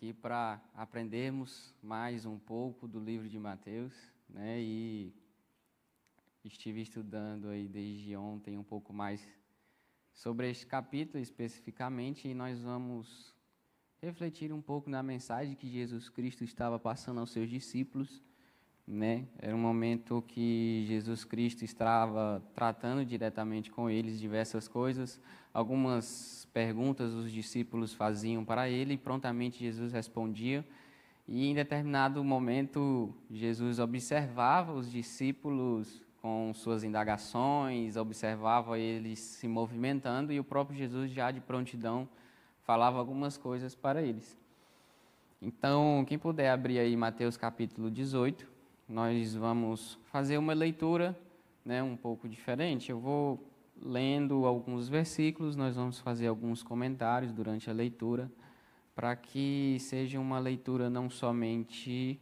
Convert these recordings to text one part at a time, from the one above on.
aqui para aprendermos mais um pouco do livro de Mateus, né? E estive estudando aí desde ontem um pouco mais sobre este capítulo especificamente e nós vamos refletir um pouco na mensagem que Jesus Cristo estava passando aos seus discípulos, né? Era um momento que Jesus Cristo estava tratando diretamente com eles diversas coisas, algumas perguntas os discípulos faziam para ele e prontamente Jesus respondia. E em determinado momento, Jesus observava os discípulos com suas indagações, observava eles se movimentando e o próprio Jesus, já de prontidão, falava algumas coisas para eles. Então, quem puder abrir aí Mateus capítulo 18, nós vamos fazer uma leitura né, um pouco diferente. Eu vou lendo alguns versículos, nós vamos fazer alguns comentários durante a leitura, para que seja uma leitura não somente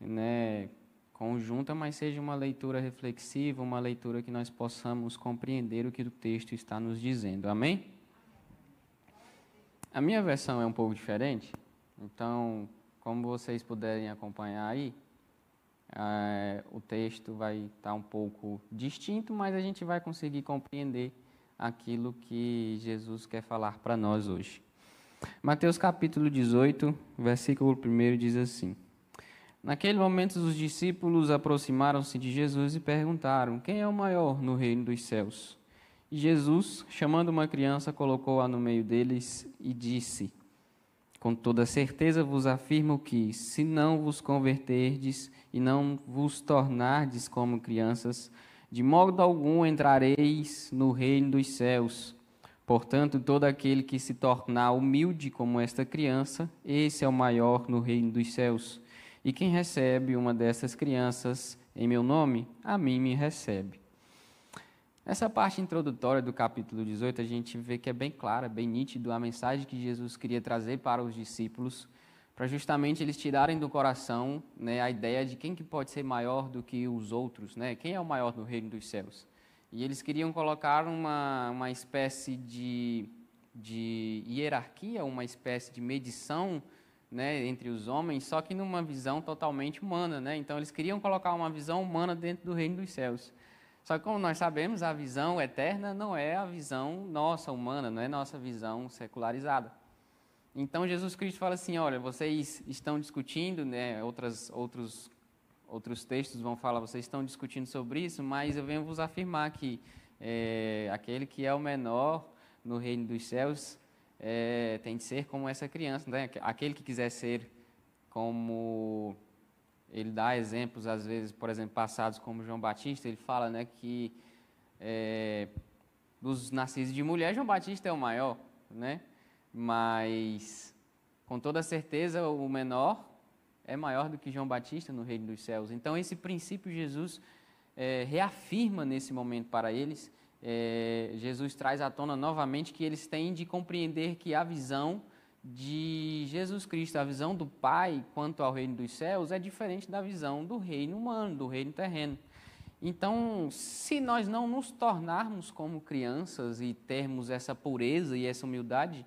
né, conjunta, mas seja uma leitura reflexiva, uma leitura que nós possamos compreender o que o texto está nos dizendo. Amém? A minha versão é um pouco diferente, então, como vocês puderem acompanhar aí, é, o texto vai estar tá um pouco distinto, mas a gente vai conseguir compreender aquilo que Jesus quer falar para nós hoje. Mateus capítulo 18, versículo 1 diz assim: Naquele momento os discípulos aproximaram-se de Jesus e perguntaram: Quem é o maior no reino dos céus? E Jesus, chamando uma criança, colocou-a no meio deles e disse: Com toda certeza vos afirmo que, se não vos converterdes e não vos tornardes como crianças, de modo algum entrareis no reino dos céus. Portanto, todo aquele que se tornar humilde como esta criança, esse é o maior no reino dos céus. E quem recebe uma dessas crianças em meu nome, a mim me recebe. Nessa parte introdutória do capítulo 18, a gente vê que é bem clara, bem nítido a mensagem que Jesus queria trazer para os discípulos para justamente eles tirarem do coração né, a ideia de quem que pode ser maior do que os outros, né? quem é o maior no reino dos céus. E eles queriam colocar uma, uma espécie de, de hierarquia, uma espécie de medição né, entre os homens, só que numa visão totalmente humana. Né? Então eles queriam colocar uma visão humana dentro do reino dos céus. Só que como nós sabemos, a visão eterna não é a visão nossa humana, não é nossa visão secularizada. Então Jesus Cristo fala assim: olha, vocês estão discutindo, né? Outras, outros, outros textos vão falar, vocês estão discutindo sobre isso, mas eu venho vos afirmar que é, aquele que é o menor no reino dos céus é, tem de ser como essa criança, né? Aquele que quiser ser como ele dá exemplos às vezes, por exemplo, passados como João Batista, ele fala, né, que é, dos nascidos de mulher, João Batista é o maior, né? mas com toda certeza o menor é maior do que João Batista no reino dos céus. Então, esse princípio Jesus é, reafirma nesse momento para eles. É, Jesus traz à tona novamente que eles têm de compreender que a visão de Jesus Cristo, a visão do Pai quanto ao reino dos céus, é diferente da visão do reino humano, do reino terreno. Então, se nós não nos tornarmos como crianças e termos essa pureza e essa humildade,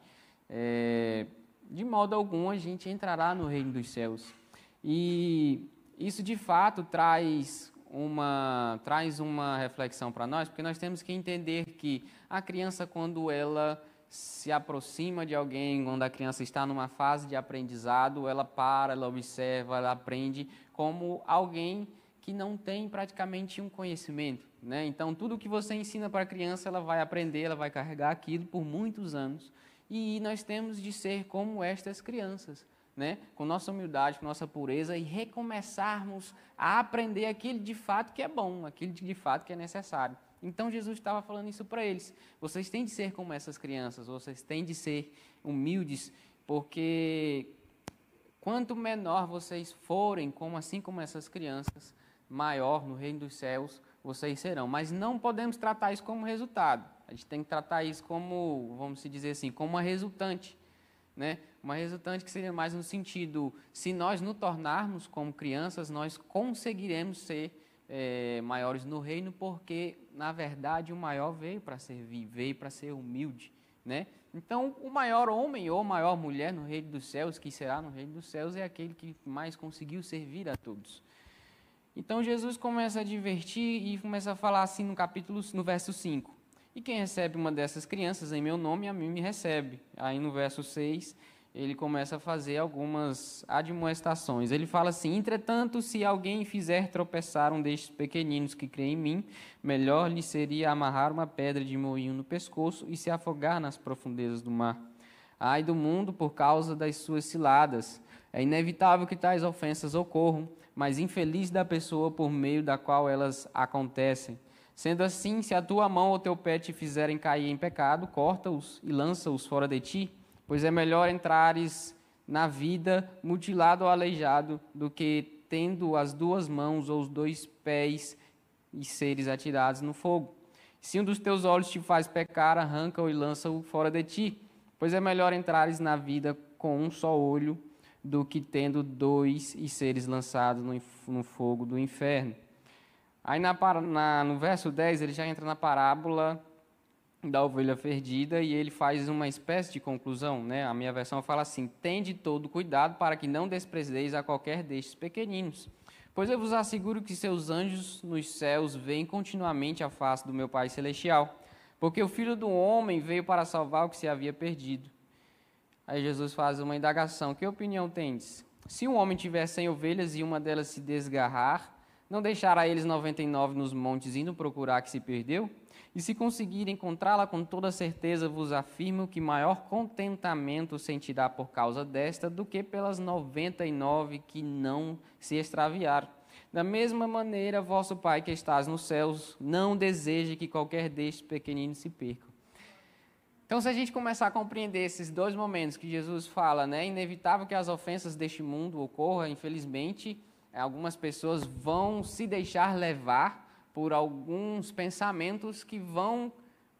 é, de modo algum a gente entrará no reino dos céus. E isso de fato traz uma, traz uma reflexão para nós, porque nós temos que entender que a criança, quando ela se aproxima de alguém, quando a criança está numa fase de aprendizado, ela para, ela observa, ela aprende como alguém que não tem praticamente um conhecimento. Né? Então, tudo que você ensina para a criança, ela vai aprender, ela vai carregar aquilo por muitos anos. E nós temos de ser como estas crianças, né? com nossa humildade, com nossa pureza e recomeçarmos a aprender aquilo de fato que é bom, aquilo de fato que é necessário. Então Jesus estava falando isso para eles. Vocês têm de ser como essas crianças, vocês têm de ser humildes, porque quanto menor vocês forem, como assim como essas crianças, maior no reino dos céus vocês serão. Mas não podemos tratar isso como resultado. A gente tem que tratar isso como, vamos dizer assim, como uma resultante. Né? Uma resultante que seria mais no sentido, se nós nos tornarmos como crianças, nós conseguiremos ser é, maiores no reino, porque, na verdade, o maior veio para servir, veio para ser humilde. né? Então, o maior homem ou maior mulher no reino dos céus, que será no reino dos céus, é aquele que mais conseguiu servir a todos. Então, Jesus começa a divertir e começa a falar assim no capítulo, no verso 5. E quem recebe uma dessas crianças em meu nome, a mim me recebe. Aí no verso 6, ele começa a fazer algumas admoestações. Ele fala assim: Entretanto, se alguém fizer tropeçar um destes pequeninos que crê em mim, melhor lhe seria amarrar uma pedra de moinho no pescoço e se afogar nas profundezas do mar. Ai do mundo por causa das suas ciladas. É inevitável que tais ofensas ocorram, mas infeliz da pessoa por meio da qual elas acontecem. Sendo assim, se a tua mão ou teu pé te fizerem cair em pecado, corta-os e lança-os fora de ti pois é melhor entrares na vida mutilado ou aleijado do que tendo as duas mãos ou os dois pés e seres atirados no fogo. Se um dos teus olhos te faz pecar, arranca-o e lança-o fora de ti, pois é melhor entrares na vida com um só olho do que tendo dois e seres lançados no, no fogo do inferno. Aí na, na, no verso 10 ele já entra na parábola da ovelha perdida e ele faz uma espécie de conclusão, né? A minha versão fala assim: "Tende todo cuidado para que não desprezeis a qualquer destes pequeninos, pois eu vos asseguro que seus anjos nos céus veem continuamente a face do meu Pai celestial, porque o Filho do homem veio para salvar o que se havia perdido." Aí Jesus faz uma indagação: "Que opinião tendes? Se um homem tiver cem ovelhas e uma delas se desgarrar, não deixará eles noventa e nove nos montes indo procurar que se perdeu?" E se conseguir encontrá-la com toda certeza, vos afirmo que maior contentamento sentirá por causa desta do que pelas noventa e nove que não se extraviaram. Da mesma maneira, vosso Pai que estás nos céus não deseja que qualquer destes pequeninos se perca. Então, se a gente começar a compreender esses dois momentos que Jesus fala, né, é inevitável que as ofensas deste mundo ocorram, infelizmente, algumas pessoas vão se deixar levar por alguns pensamentos que vão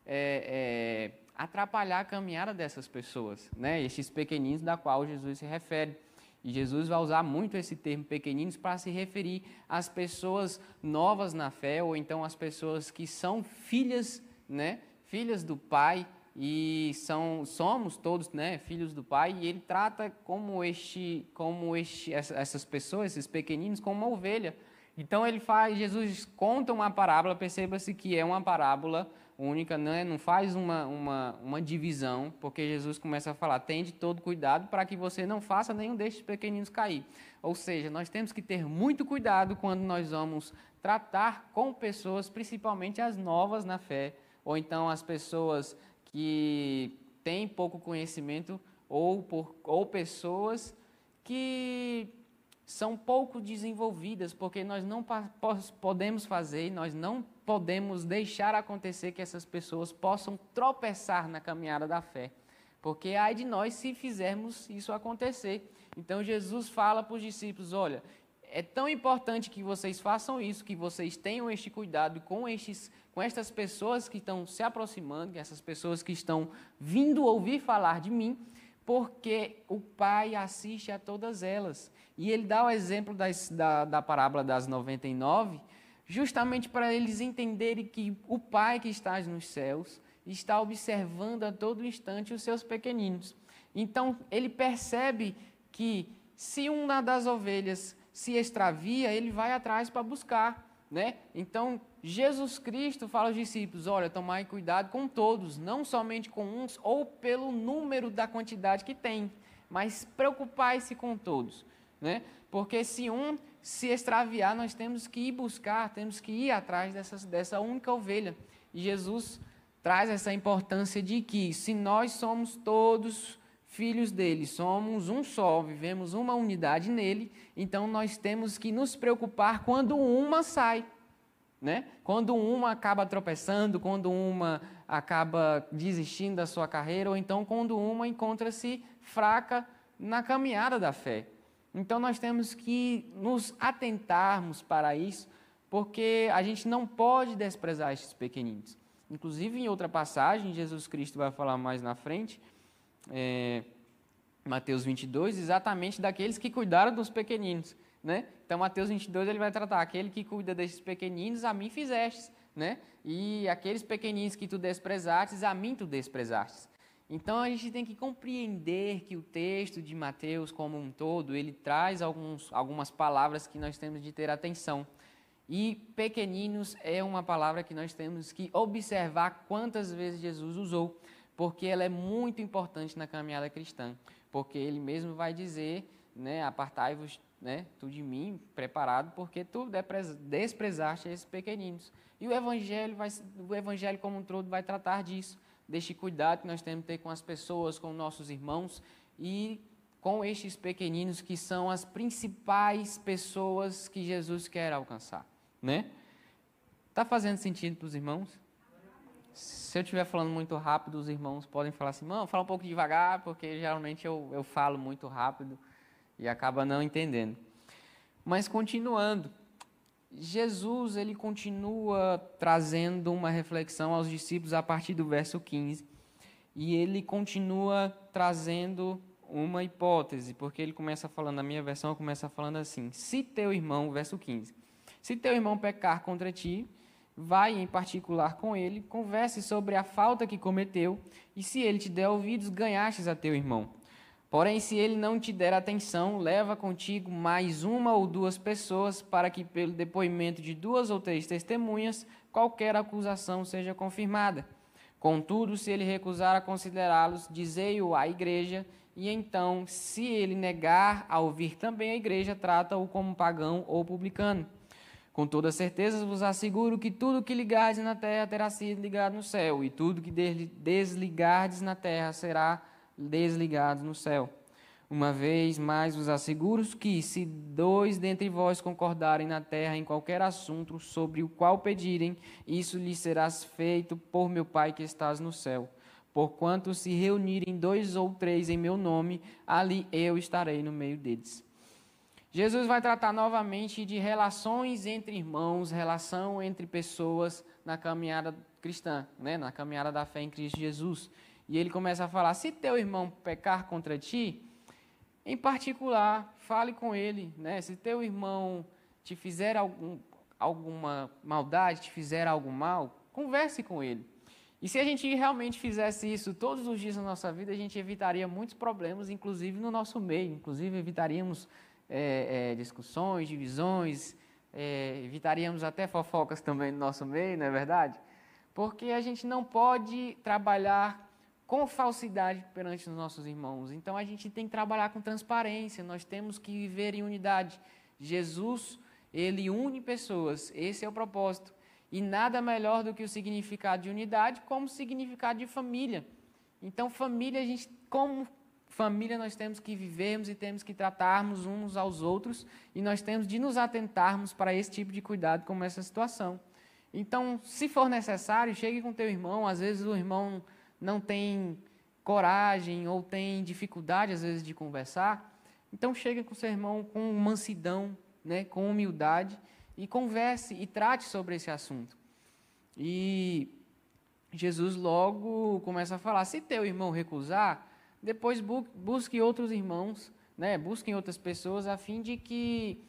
é, é, atrapalhar a caminhada dessas pessoas, né? estes pequeninos da qual Jesus se refere. E Jesus vai usar muito esse termo pequeninos para se referir às pessoas novas na fé, ou então às pessoas que são filhas, né? filhas do Pai, e são, somos todos né, filhos do Pai, e ele trata como, este, como este, essas pessoas, esses pequeninos, como uma ovelha então ele faz, Jesus conta uma parábola, perceba-se que é uma parábola única, não, é, não faz uma, uma, uma divisão, porque Jesus começa a falar, tende todo cuidado para que você não faça nenhum destes pequeninos cair. Ou seja, nós temos que ter muito cuidado quando nós vamos tratar com pessoas, principalmente as novas na fé, ou então as pessoas que têm pouco conhecimento, ou, por, ou pessoas que são pouco desenvolvidas, porque nós não podemos fazer, nós não podemos deixar acontecer que essas pessoas possam tropeçar na caminhada da fé. Porque ai de nós se fizermos isso acontecer. Então Jesus fala para os discípulos: olha, é tão importante que vocês façam isso, que vocês tenham este cuidado com, estes, com estas pessoas que estão se aproximando, essas pessoas que estão vindo ouvir falar de mim, porque o Pai assiste a todas elas. E ele dá o exemplo das, da, da parábola das 99, justamente para eles entenderem que o Pai que está nos céus está observando a todo instante os seus pequeninos. Então, ele percebe que se uma das ovelhas se extravia, ele vai atrás para buscar. Né? Então, Jesus Cristo fala aos discípulos: olha, tomai cuidado com todos, não somente com uns ou pelo número da quantidade que tem, mas preocupai-se com todos. Né? Porque se um se extraviar, nós temos que ir buscar, temos que ir atrás dessas, dessa única ovelha. E Jesus traz essa importância de que, se nós somos todos filhos dele, somos um só, vivemos uma unidade nele, então nós temos que nos preocupar quando uma sai. Né? Quando uma acaba tropeçando, quando uma acaba desistindo da sua carreira, ou então quando uma encontra-se fraca na caminhada da fé. Então nós temos que nos atentarmos para isso, porque a gente não pode desprezar estes pequeninos. Inclusive, em outra passagem, Jesus Cristo vai falar mais na frente, é, Mateus 22, exatamente daqueles que cuidaram dos pequeninos. Né? Então, Mateus 22 ele vai tratar aquele que cuida desses pequeninos, a mim fizestes. Né? E aqueles pequeninos que tu desprezastes, a mim tu desprezastes. Então a gente tem que compreender que o texto de Mateus como um todo, ele traz alguns, algumas palavras que nós temos de ter atenção. E pequeninos é uma palavra que nós temos que observar quantas vezes Jesus usou, porque ela é muito importante na caminhada cristã. Porque ele mesmo vai dizer, né, apartai-vos né, tu de mim, preparado, porque tu desprezaste esses pequeninos. E o evangelho, vai, o evangelho como um todo vai tratar disso, deste cuidado que nós temos que ter com as pessoas, com nossos irmãos e com estes pequeninos que são as principais pessoas que Jesus quer alcançar, né? Tá fazendo sentido para os irmãos? Se eu estiver falando muito rápido, os irmãos podem falar assim, mano, fala um pouco devagar, porque geralmente eu, eu falo muito rápido e acaba não entendendo. Mas continuando, Jesus ele continua trazendo uma reflexão aos discípulos a partir do verso 15. E ele continua trazendo uma hipótese, porque ele começa falando, na minha versão começa falando assim: Se teu irmão, verso 15, se teu irmão pecar contra ti, vai em particular com ele, converse sobre a falta que cometeu, e se ele te der ouvidos, ganhastes a teu irmão. Porém, se ele não te der atenção, leva contigo mais uma ou duas pessoas, para que, pelo depoimento de duas ou três testemunhas, qualquer acusação seja confirmada. Contudo, se ele recusar a considerá-los, dizei-o à igreja, e então, se ele negar a ouvir também a igreja, trata-o como pagão ou publicano. Com toda certeza vos asseguro que tudo que ligardes na terra terá sido ligado no céu, e tudo que desligardes na terra será desligados no céu. Uma vez mais vos asseguro que, se dois dentre vós concordarem na terra em qualquer assunto sobre o qual pedirem, isso lhes será feito por meu Pai que estás no céu. Porquanto se reunirem dois ou três em meu nome, ali eu estarei no meio deles. Jesus vai tratar novamente de relações entre irmãos, relação entre pessoas na caminhada cristã, né? na caminhada da fé em Cristo Jesus. E ele começa a falar: se teu irmão pecar contra ti, em particular, fale com ele. Né? Se teu irmão te fizer algum, alguma maldade, te fizer algo mal, converse com ele. E se a gente realmente fizesse isso todos os dias na nossa vida, a gente evitaria muitos problemas, inclusive no nosso meio. Inclusive, evitaríamos é, é, discussões, divisões, é, evitaríamos até fofocas também no nosso meio, não é verdade? Porque a gente não pode trabalhar com falsidade perante os nossos irmãos. Então a gente tem que trabalhar com transparência, nós temos que viver em unidade. Jesus, ele une pessoas, esse é o propósito. E nada melhor do que o significado de unidade como significado de família. Então, família, a gente, como família, nós temos que vivermos e temos que tratarmos uns aos outros e nós temos de nos atentarmos para esse tipo de cuidado como essa situação. Então, se for necessário, chegue com teu irmão, às vezes o irmão não tem coragem ou tem dificuldade, às vezes, de conversar, então chega com seu irmão com mansidão, né, com humildade, e converse e trate sobre esse assunto. E Jesus logo começa a falar: se teu irmão recusar, depois busque outros irmãos, né, busquem outras pessoas, a fim de que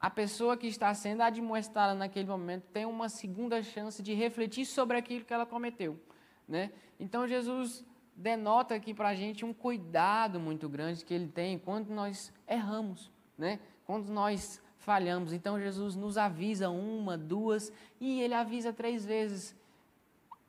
a pessoa que está sendo admoestada naquele momento tenha uma segunda chance de refletir sobre aquilo que ela cometeu. Né? Então Jesus denota aqui para a gente um cuidado muito grande que ele tem quando nós erramos, né? quando nós falhamos. Então Jesus nos avisa uma, duas e ele avisa três vezes,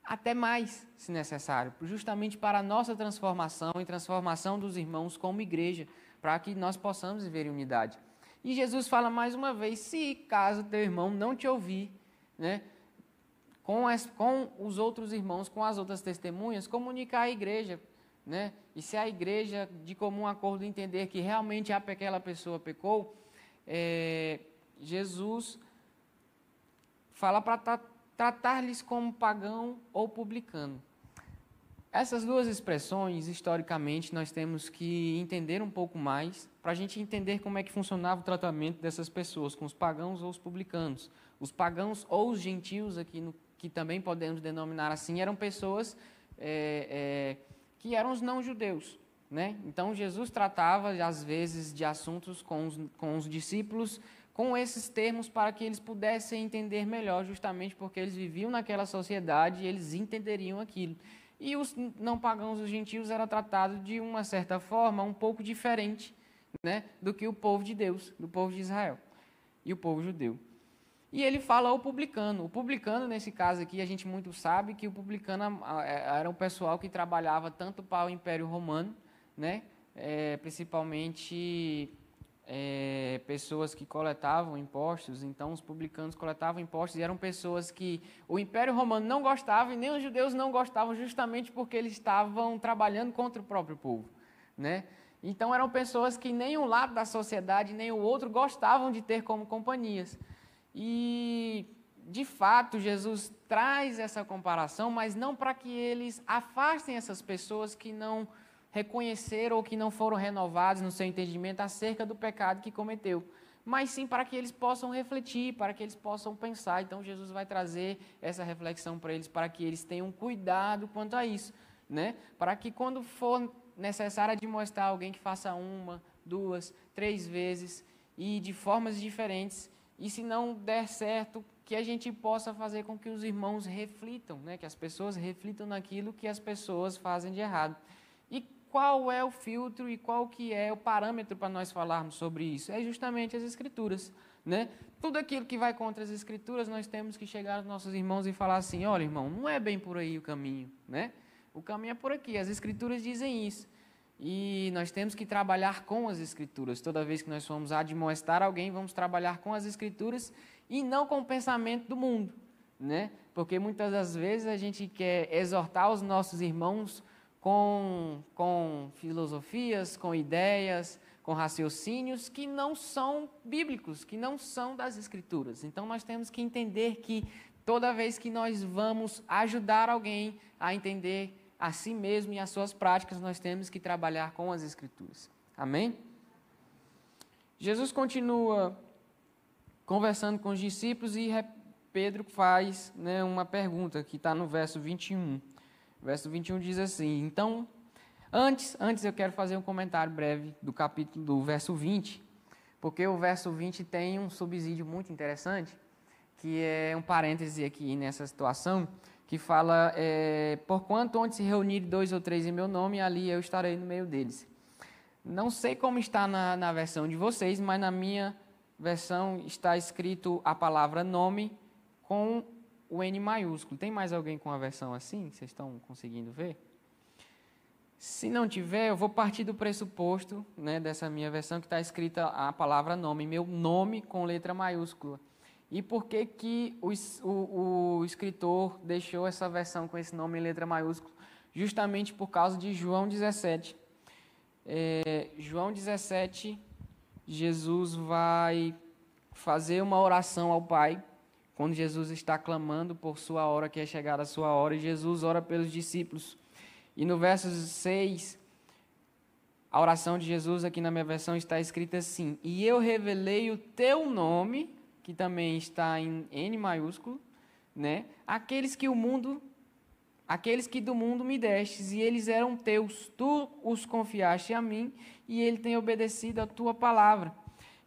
até mais, se necessário, justamente para a nossa transformação e transformação dos irmãos como igreja, para que nós possamos viver em unidade. E Jesus fala mais uma vez: se caso teu irmão não te ouvir, né, com, as, com os outros irmãos, com as outras testemunhas, comunicar à igreja. Né? E se a igreja, de comum acordo, entender que realmente aquela pessoa pecou, é, Jesus fala para tratar-lhes como pagão ou publicano. Essas duas expressões, historicamente, nós temos que entender um pouco mais para a gente entender como é que funcionava o tratamento dessas pessoas, com os pagãos ou os publicanos. Os pagãos ou os gentios, aqui no que também podemos denominar assim, eram pessoas é, é, que eram os não-judeus. Né? Então, Jesus tratava, às vezes, de assuntos com os, com os discípulos com esses termos para que eles pudessem entender melhor, justamente porque eles viviam naquela sociedade e eles entenderiam aquilo. e os não pagãos, os gentios, eram tratados de uma certa forma um pouco diferente né, do que o povo de Deus, do povo de Israel e o povo judeu. E ele fala ao publicano. O publicano, nesse caso aqui, a gente muito sabe que o publicano era um pessoal que trabalhava tanto para o Império Romano, né, é, principalmente é, pessoas que coletavam impostos. Então, os publicanos coletavam impostos e eram pessoas que o Império Romano não gostava e nem os judeus não gostavam, justamente porque eles estavam trabalhando contra o próprio povo, né? Então eram pessoas que nem um lado da sociedade nem o outro gostavam de ter como companhias. E de fato Jesus traz essa comparação, mas não para que eles afastem essas pessoas que não reconheceram ou que não foram renovados no seu entendimento acerca do pecado que cometeu, mas sim para que eles possam refletir, para que eles possam pensar. Então Jesus vai trazer essa reflexão para eles, para que eles tenham cuidado quanto a isso, né? Para que quando for necessário admoestar alguém que faça uma, duas, três vezes e de formas diferentes, e se não der certo, que a gente possa fazer com que os irmãos reflitam, né? que as pessoas reflitam naquilo que as pessoas fazem de errado. Qual é o filtro e qual que é o parâmetro para nós falarmos sobre isso? É justamente as escrituras. Né? Tudo aquilo que vai contra as escrituras, nós temos que chegar aos nossos irmãos e falar assim, olha irmão, não é bem por aí o caminho. Né? O caminho é por aqui, as escrituras dizem isso. E nós temos que trabalhar com as Escrituras. Toda vez que nós formos admoestar alguém, vamos trabalhar com as Escrituras e não com o pensamento do mundo. Né? Porque muitas das vezes a gente quer exortar os nossos irmãos com, com filosofias, com ideias, com raciocínios que não são bíblicos, que não são das Escrituras. Então nós temos que entender que toda vez que nós vamos ajudar alguém a entender a si mesmo e as suas práticas, nós temos que trabalhar com as Escrituras. Amém? Jesus continua conversando com os discípulos e Pedro faz né, uma pergunta que está no verso 21. Verso 21 diz assim: Então, antes, antes eu quero fazer um comentário breve do capítulo do verso 20, porque o verso 20 tem um subsídio muito interessante, que é um parêntese aqui nessa situação que fala, é, porquanto onde se reunirem dois ou três em meu nome, ali eu estarei no meio deles. Não sei como está na, na versão de vocês, mas na minha versão está escrito a palavra nome com o N maiúsculo. Tem mais alguém com a versão assim? Vocês estão conseguindo ver? Se não tiver, eu vou partir do pressuposto né, dessa minha versão que está escrita a palavra nome, meu nome com letra maiúscula. E por que, que o, o, o escritor deixou essa versão com esse nome em letra maiúscula? Justamente por causa de João 17. É, João 17, Jesus vai fazer uma oração ao Pai, quando Jesus está clamando por sua hora, que é chegada a sua hora, e Jesus ora pelos discípulos. E no verso 6, a oração de Jesus, aqui na minha versão, está escrita assim: E eu revelei o teu nome que também está em N maiúsculo, né? Aqueles que o mundo, aqueles que do mundo me destes, e eles eram teus, tu os confiaste a mim, e ele tem obedecido a tua palavra.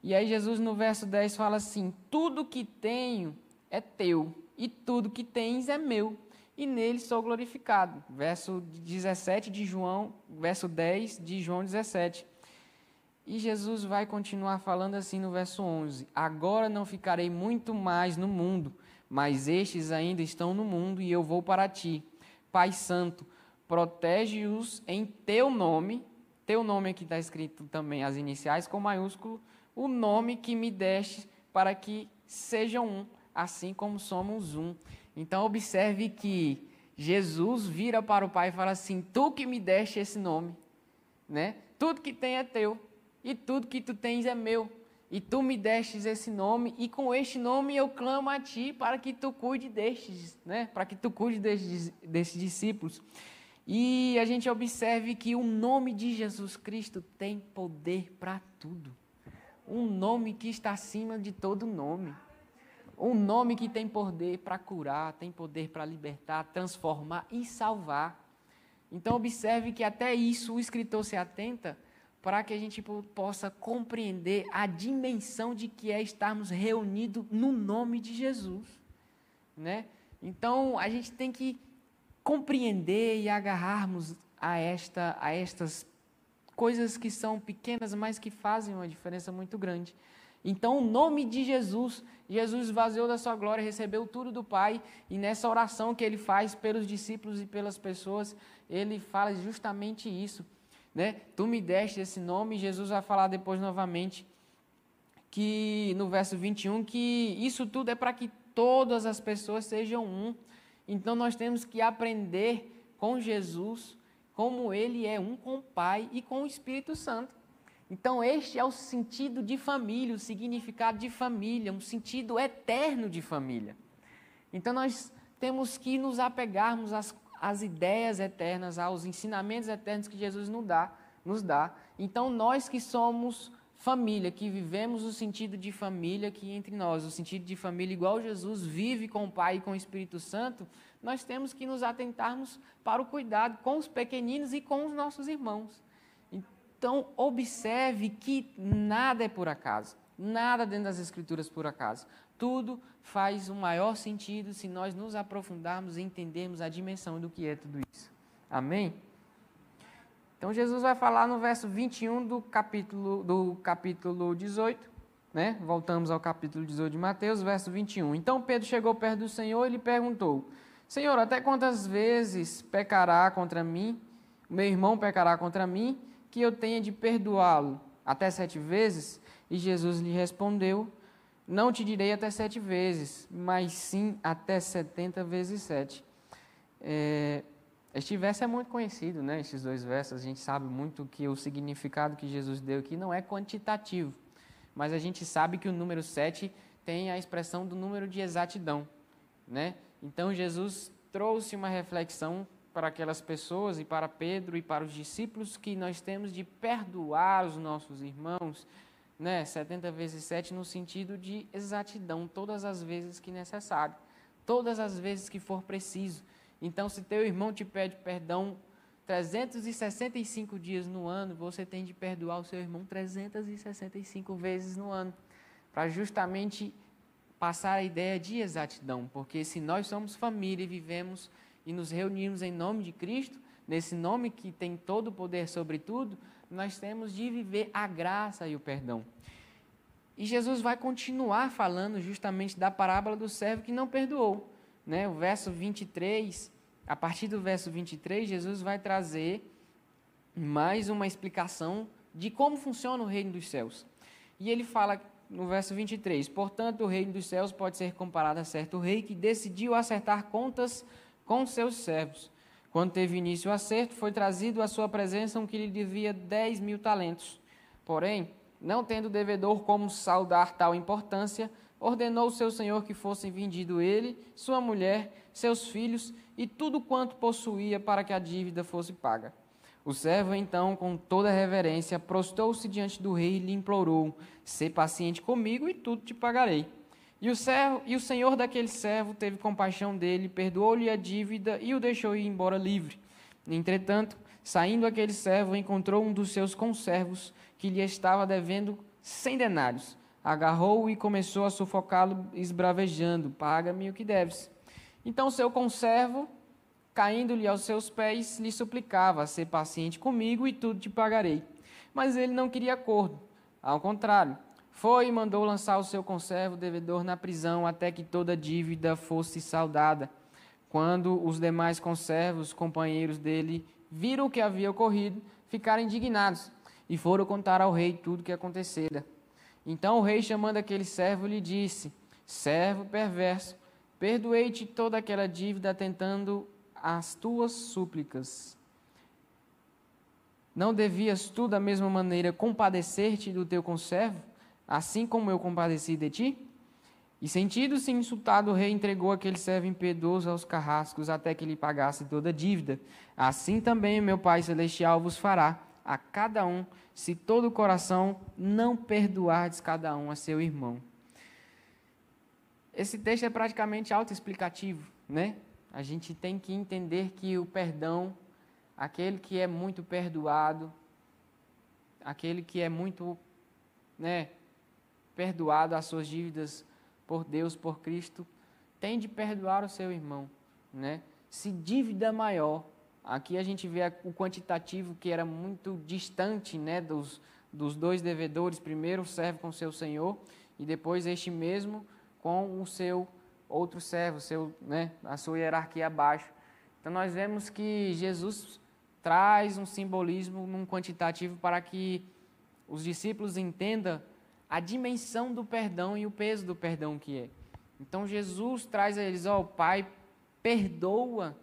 E aí Jesus no verso 10 fala assim: Tudo que tenho é teu, e tudo que tens é meu, e nele sou glorificado. Verso 17 de João, verso 10 de João 17. E Jesus vai continuar falando assim no verso 11: Agora não ficarei muito mais no mundo, mas estes ainda estão no mundo e eu vou para ti. Pai Santo, protege-os em teu nome. Teu nome aqui está escrito também as iniciais com maiúsculo, o nome que me deste para que sejam um, assim como somos um. Então observe que Jesus vira para o Pai e fala assim: Tu que me deste esse nome, né? Tudo que tem é teu e tudo que tu tens é meu. E tu me destes esse nome, e com este nome eu clamo a ti para que tu cuide destes, né? Para que tu cuide destes, destes discípulos. E a gente observe que o nome de Jesus Cristo tem poder para tudo. Um nome que está acima de todo nome. Um nome que tem poder para curar, tem poder para libertar, transformar e salvar. Então, observe que até isso o escritor se atenta para que a gente possa compreender a dimensão de que é estarmos reunidos no nome de Jesus, né? Então, a gente tem que compreender e agarrarmos a, esta, a estas coisas que são pequenas, mas que fazem uma diferença muito grande. Então, o nome de Jesus, Jesus esvaziou da sua glória, recebeu tudo do Pai, e nessa oração que ele faz pelos discípulos e pelas pessoas, ele fala justamente isso. Né? Tu me deste esse nome, Jesus vai falar depois novamente, que no verso 21, que isso tudo é para que todas as pessoas sejam um. Então, nós temos que aprender com Jesus como ele é um com o Pai e com o Espírito Santo. Então, este é o sentido de família, o significado de família, um sentido eterno de família. Então, nós temos que nos apegarmos às, às ideias eternas, aos ensinamentos eternos que Jesus nos dá, nos dá. Então, nós que somos família, que vivemos o sentido de família aqui entre nós, o sentido de família igual Jesus vive com o Pai e com o Espírito Santo, nós temos que nos atentarmos para o cuidado com os pequeninos e com os nossos irmãos. Então, observe que nada é por acaso, nada dentro das Escrituras por acaso. Tudo faz um maior sentido se nós nos aprofundarmos e entendermos a dimensão do que é tudo isso. Amém? Então Jesus vai falar no verso 21 do capítulo, do capítulo 18, né? Voltamos ao capítulo 18 de Mateus, verso 21. Então Pedro chegou perto do Senhor e lhe perguntou: Senhor, até quantas vezes pecará contra mim, meu irmão pecará contra mim, que eu tenha de perdoá-lo? Até sete vezes? E Jesus lhe respondeu: Não te direi até sete vezes, mas sim até setenta vezes sete. É, este verso é muito conhecido, né? Esses dois versos, a gente sabe muito que o significado que Jesus deu aqui não é quantitativo, mas a gente sabe que o número 7 tem a expressão do número de exatidão, né? Então Jesus trouxe uma reflexão para aquelas pessoas e para Pedro e para os discípulos que nós temos de perdoar os nossos irmãos, né? 70 vezes 7 no sentido de exatidão, todas as vezes que necessário, todas as vezes que for preciso. Então, se teu irmão te pede perdão 365 dias no ano, você tem de perdoar o seu irmão 365 vezes no ano, para justamente passar a ideia de exatidão, porque se nós somos família e vivemos e nos reunimos em nome de Cristo, nesse nome que tem todo o poder sobre tudo, nós temos de viver a graça e o perdão. E Jesus vai continuar falando justamente da parábola do servo que não perdoou. Né? O verso 23 a partir do verso 23, Jesus vai trazer mais uma explicação de como funciona o reino dos céus. E ele fala no verso 23: Portanto, o reino dos céus pode ser comparado a certo rei que decidiu acertar contas com seus servos. Quando teve início o acerto, foi trazido à sua presença um que lhe devia 10 mil talentos. Porém, não tendo o devedor como saudar tal importância, ordenou seu senhor que fossem vendido ele, sua mulher, seus filhos e tudo quanto possuía para que a dívida fosse paga. O servo, então, com toda reverência, prostou-se diante do rei e lhe implorou: Sê paciente comigo e tudo te pagarei. E o, servo, e o senhor daquele servo teve compaixão dele, perdoou-lhe a dívida e o deixou ir embora livre. Entretanto, saindo aquele servo, encontrou um dos seus conservos que lhe estava devendo cem denários agarrou-o e começou a sufocá-lo, esbravejando: Paga-me o que deves. Então seu conservo, caindo-lhe aos seus pés, lhe suplicava: Ser paciente comigo e tudo te pagarei. Mas ele não queria acordo. Ao contrário, foi e mandou lançar o seu conservo devedor na prisão até que toda a dívida fosse saldada. Quando os demais conservos, companheiros dele, viram o que havia ocorrido, ficaram indignados e foram contar ao rei tudo o que acontecera. Então o rei, chamando aquele servo, lhe disse: Servo perverso, perdoei-te toda aquela dívida atentando às tuas súplicas. Não devias tu, da mesma maneira, compadecer-te do teu conservo, assim como eu compadeci de ti? E sentindo-se insultado, o rei entregou aquele servo impiedoso aos carrascos até que lhe pagasse toda a dívida. Assim também meu Pai Celestial vos fará a cada um, se todo o coração não perdoardes cada um a seu irmão. Esse texto é praticamente autoexplicativo, né? A gente tem que entender que o perdão, aquele que é muito perdoado, aquele que é muito, né, perdoado as suas dívidas por Deus, por Cristo, tem de perdoar o seu irmão, né? se dívida maior. Aqui a gente vê o quantitativo que era muito distante né, dos, dos dois devedores. Primeiro o servo com seu senhor e depois este mesmo com o seu outro servo, seu, né, a sua hierarquia abaixo. Então nós vemos que Jesus traz um simbolismo num quantitativo para que os discípulos entendam a dimensão do perdão e o peso do perdão que é. Então Jesus traz a eles, ó, oh, o Pai perdoa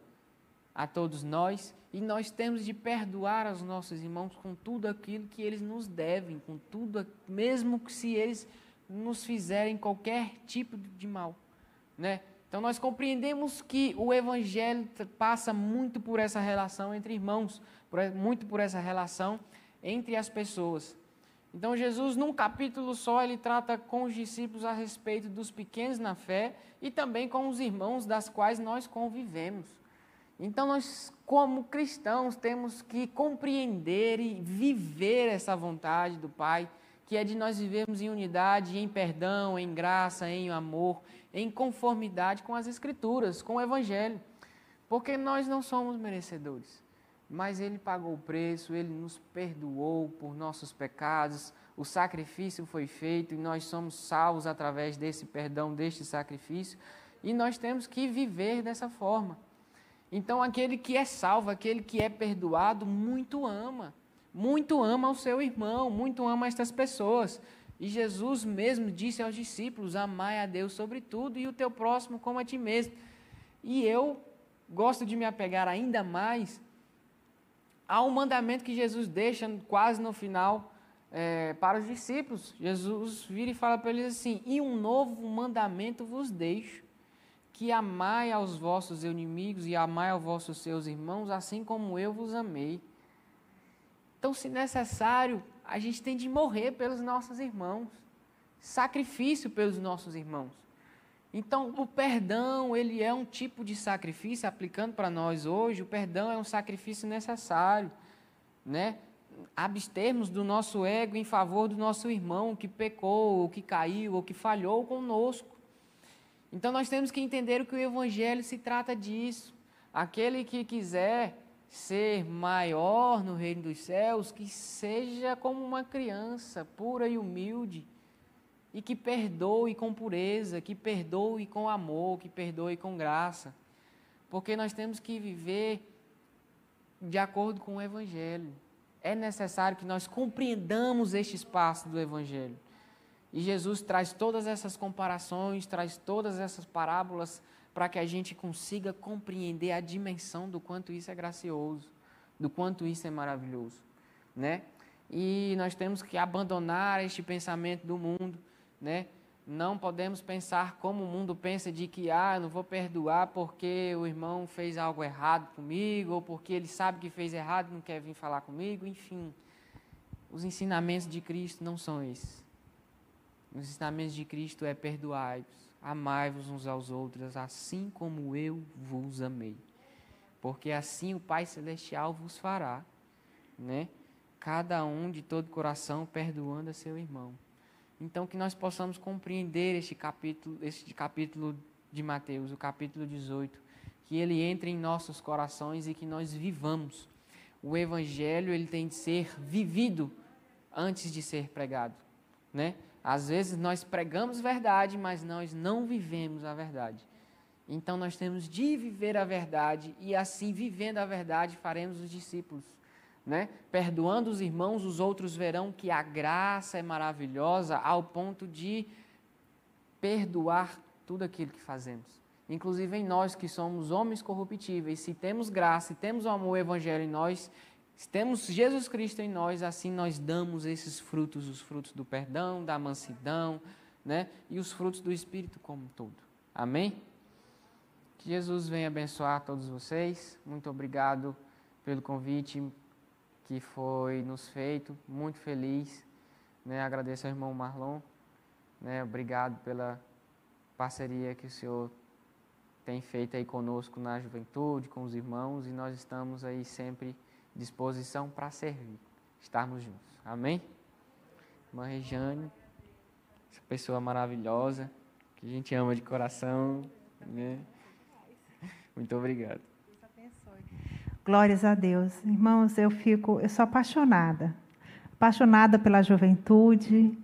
a todos nós e nós temos de perdoar aos nossos irmãos com tudo aquilo que eles nos devem, com tudo, mesmo que se eles nos fizerem qualquer tipo de mal, né? Então nós compreendemos que o evangelho passa muito por essa relação entre irmãos, muito por essa relação entre as pessoas. Então Jesus, num capítulo só, ele trata com os discípulos a respeito dos pequenos na fé e também com os irmãos das quais nós convivemos. Então nós, como cristãos, temos que compreender e viver essa vontade do Pai, que é de nós vivermos em unidade, em perdão, em graça, em amor, em conformidade com as Escrituras, com o Evangelho. Porque nós não somos merecedores mas ele pagou o preço, ele nos perdoou por nossos pecados, o sacrifício foi feito e nós somos salvos através desse perdão, deste sacrifício, e nós temos que viver dessa forma. Então, aquele que é salvo, aquele que é perdoado, muito ama, muito ama o seu irmão, muito ama estas pessoas. E Jesus mesmo disse aos discípulos: Amai a Deus sobre tudo e o teu próximo como a ti mesmo. E eu gosto de me apegar ainda mais há um mandamento que Jesus deixa quase no final é, para os discípulos. Jesus vira e fala para eles assim: E um novo mandamento vos deixo, que amai aos vossos inimigos e amai aos vossos seus irmãos, assim como eu vos amei. Então, se necessário, a gente tem de morrer pelos nossos irmãos, sacrifício pelos nossos irmãos. Então, o perdão, ele é um tipo de sacrifício, aplicando para nós hoje, o perdão é um sacrifício necessário, né? Abstermos do nosso ego em favor do nosso irmão que pecou, ou que caiu, ou que falhou conosco. Então, nós temos que entender que o Evangelho se trata disso. Aquele que quiser ser maior no reino dos céus, que seja como uma criança pura e humilde, e que perdoe com pureza, que perdoe com amor, que perdoe com graça. Porque nós temos que viver de acordo com o Evangelho. É necessário que nós compreendamos este espaço do Evangelho. E Jesus traz todas essas comparações, traz todas essas parábolas para que a gente consiga compreender a dimensão do quanto isso é gracioso, do quanto isso é maravilhoso, né? E nós temos que abandonar este pensamento do mundo né? Não podemos pensar como o mundo pensa de que ah, não vou perdoar porque o irmão fez algo errado comigo ou porque ele sabe que fez errado e não quer vir falar comigo, enfim. Os ensinamentos de Cristo não são esses. Os ensinamentos de Cristo é perdoai-vos, amai-vos uns aos outros, assim como eu vos amei. Porque assim o Pai celestial vos fará, né? Cada um de todo coração perdoando a seu irmão. Então, que nós possamos compreender este capítulo, este capítulo de Mateus, o capítulo 18, que ele entre em nossos corações e que nós vivamos. O evangelho ele tem de ser vivido antes de ser pregado, né? Às vezes nós pregamos verdade, mas nós não vivemos a verdade. Então nós temos de viver a verdade e assim vivendo a verdade faremos os discípulos né? Perdoando os irmãos, os outros verão que a graça é maravilhosa ao ponto de perdoar tudo aquilo que fazemos. Inclusive em nós que somos homens corruptíveis, se temos graça, se temos o amor, o evangelho em nós, se temos Jesus Cristo em nós, assim nós damos esses frutos, os frutos do perdão, da mansidão, né? E os frutos do Espírito como um todo. Amém? Que Jesus venha abençoar todos vocês. Muito obrigado pelo convite que foi nos feito, muito feliz. Né? Agradeço ao irmão Marlon, né? obrigado pela parceria que o senhor tem feito aí conosco na juventude, com os irmãos, e nós estamos aí sempre à disposição para servir, estarmos juntos. Amém? Irmã Rejane, essa pessoa maravilhosa, que a gente ama de coração. Né? Muito obrigado. Glórias a Deus. Irmãos, eu fico, eu sou apaixonada. Apaixonada pela juventude,